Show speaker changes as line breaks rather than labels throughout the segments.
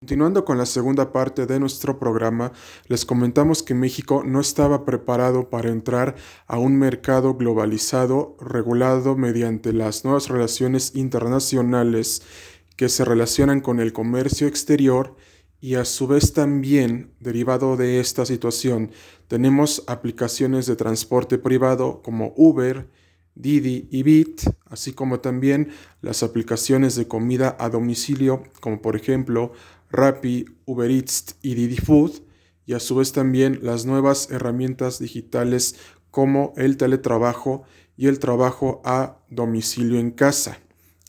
Continuando con la segunda parte de nuestro programa, les comentamos que México no estaba preparado para entrar a un mercado globalizado regulado mediante las nuevas relaciones internacionales que se relacionan con el comercio exterior y a su vez también, derivado de esta situación, tenemos aplicaciones de transporte privado como Uber, Didi y Bit, así como también las aplicaciones de comida a domicilio como por ejemplo Rappi, Uber Eats y Didi Food, y a su vez también las nuevas herramientas digitales como el teletrabajo y el trabajo a domicilio en casa.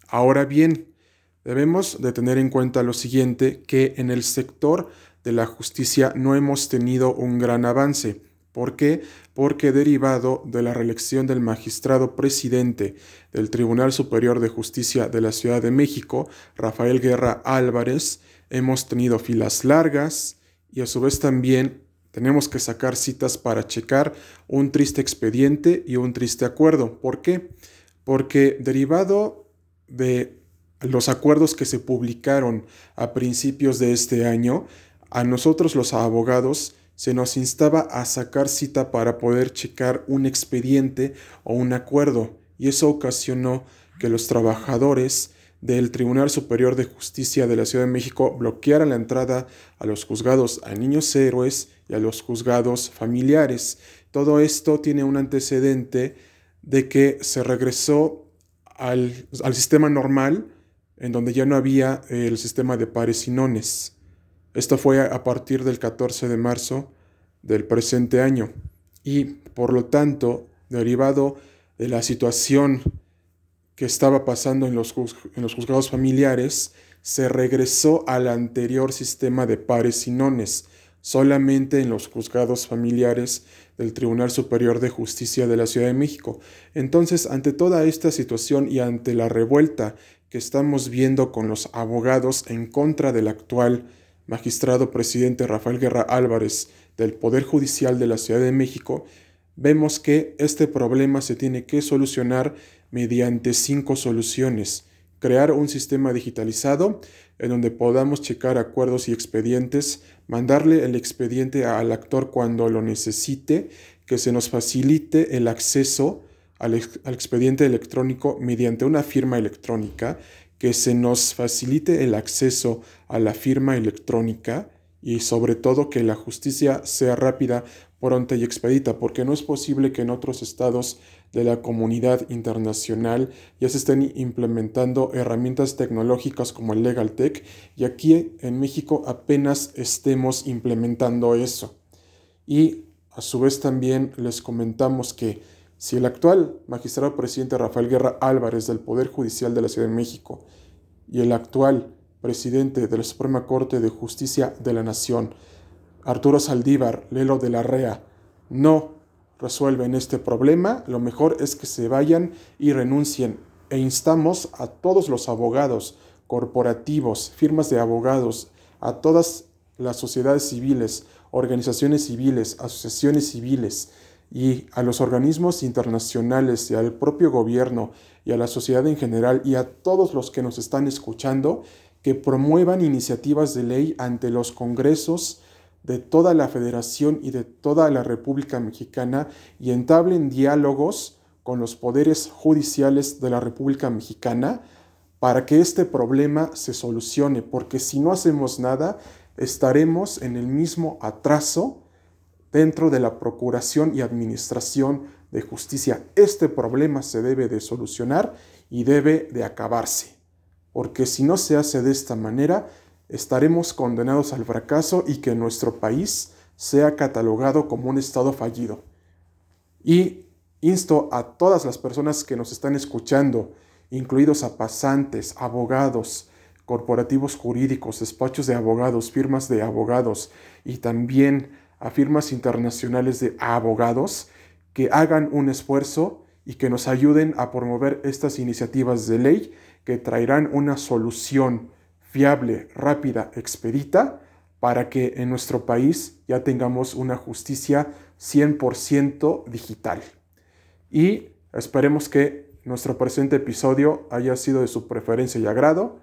Ahora bien, debemos de tener en cuenta lo siguiente, que en el sector de la justicia no hemos tenido un gran avance. ¿Por qué? Porque derivado de la reelección del magistrado presidente del Tribunal Superior de Justicia de la Ciudad de México, Rafael Guerra Álvarez, hemos tenido filas largas y a su vez también tenemos que sacar citas para checar un triste expediente y un triste acuerdo. ¿Por qué? Porque derivado de los acuerdos que se publicaron a principios de este año, a nosotros los abogados se nos instaba a sacar cita para poder checar un expediente o un acuerdo y eso ocasionó que los trabajadores del Tribunal Superior de Justicia de la Ciudad de México bloqueara la entrada a los juzgados a niños héroes y a los juzgados familiares. Todo esto tiene un antecedente de que se regresó al, al sistema normal, en donde ya no había el sistema de pares y nones. Esto fue a partir del 14 de marzo del presente año y por lo tanto, derivado de la situación que estaba pasando en los, en los juzgados familiares, se regresó al anterior sistema de pares y nones, solamente en los juzgados familiares del Tribunal Superior de Justicia de la Ciudad de México. Entonces, ante toda esta situación y ante la revuelta que estamos viendo con los abogados en contra del actual magistrado presidente Rafael Guerra Álvarez del Poder Judicial de la Ciudad de México, vemos que este problema se tiene que solucionar mediante cinco soluciones. Crear un sistema digitalizado en donde podamos checar acuerdos y expedientes, mandarle el expediente al actor cuando lo necesite, que se nos facilite el acceso al, expediente electrónico mediante una firma electrónica, que se nos facilite el acceso a la firma electrónica y sobre todo que la justicia sea rápida, pronta y expedita, porque no es posible que en otros estados de la comunidad internacional ya se estén implementando herramientas tecnológicas como el Legal Tech y aquí en México apenas estemos implementando eso. Y a su vez también les comentamos que si el actual magistrado presidente Rafael Guerra Álvarez del Poder Judicial de la Ciudad de México y el actual presidente de la Suprema Corte de Justicia de la Nación, Arturo Saldívar, Lelo de la Rea, no resuelven este problema, lo mejor es que se vayan y renuncien. E instamos a todos los abogados corporativos, firmas de abogados, a todas las sociedades civiles, organizaciones civiles, asociaciones civiles y a los organismos internacionales y al propio gobierno y a la sociedad en general y a todos los que nos están escuchando que promuevan iniciativas de ley ante los congresos de toda la federación y de toda la República Mexicana y entablen diálogos con los poderes judiciales de la República Mexicana para que este problema se solucione, porque si no hacemos nada, estaremos en el mismo atraso dentro de la Procuración y Administración de Justicia. Este problema se debe de solucionar y debe de acabarse porque si no se hace de esta manera, estaremos condenados al fracaso y que nuestro país sea catalogado como un Estado fallido. Y insto a todas las personas que nos están escuchando, incluidos a pasantes, abogados, corporativos jurídicos, despachos de abogados, firmas de abogados y también a firmas internacionales de abogados, que hagan un esfuerzo y que nos ayuden a promover estas iniciativas de ley que traerán una solución fiable, rápida, expedita, para que en nuestro país ya tengamos una justicia 100% digital. Y esperemos que nuestro presente episodio haya sido de su preferencia y agrado.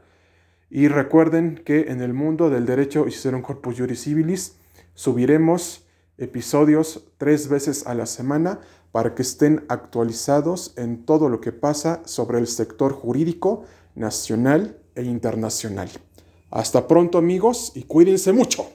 Y recuerden que en el mundo del derecho un corpus juris civilis subiremos episodios tres veces a la semana para que estén actualizados en todo lo que pasa sobre el sector jurídico nacional e internacional. Hasta pronto amigos y cuídense mucho.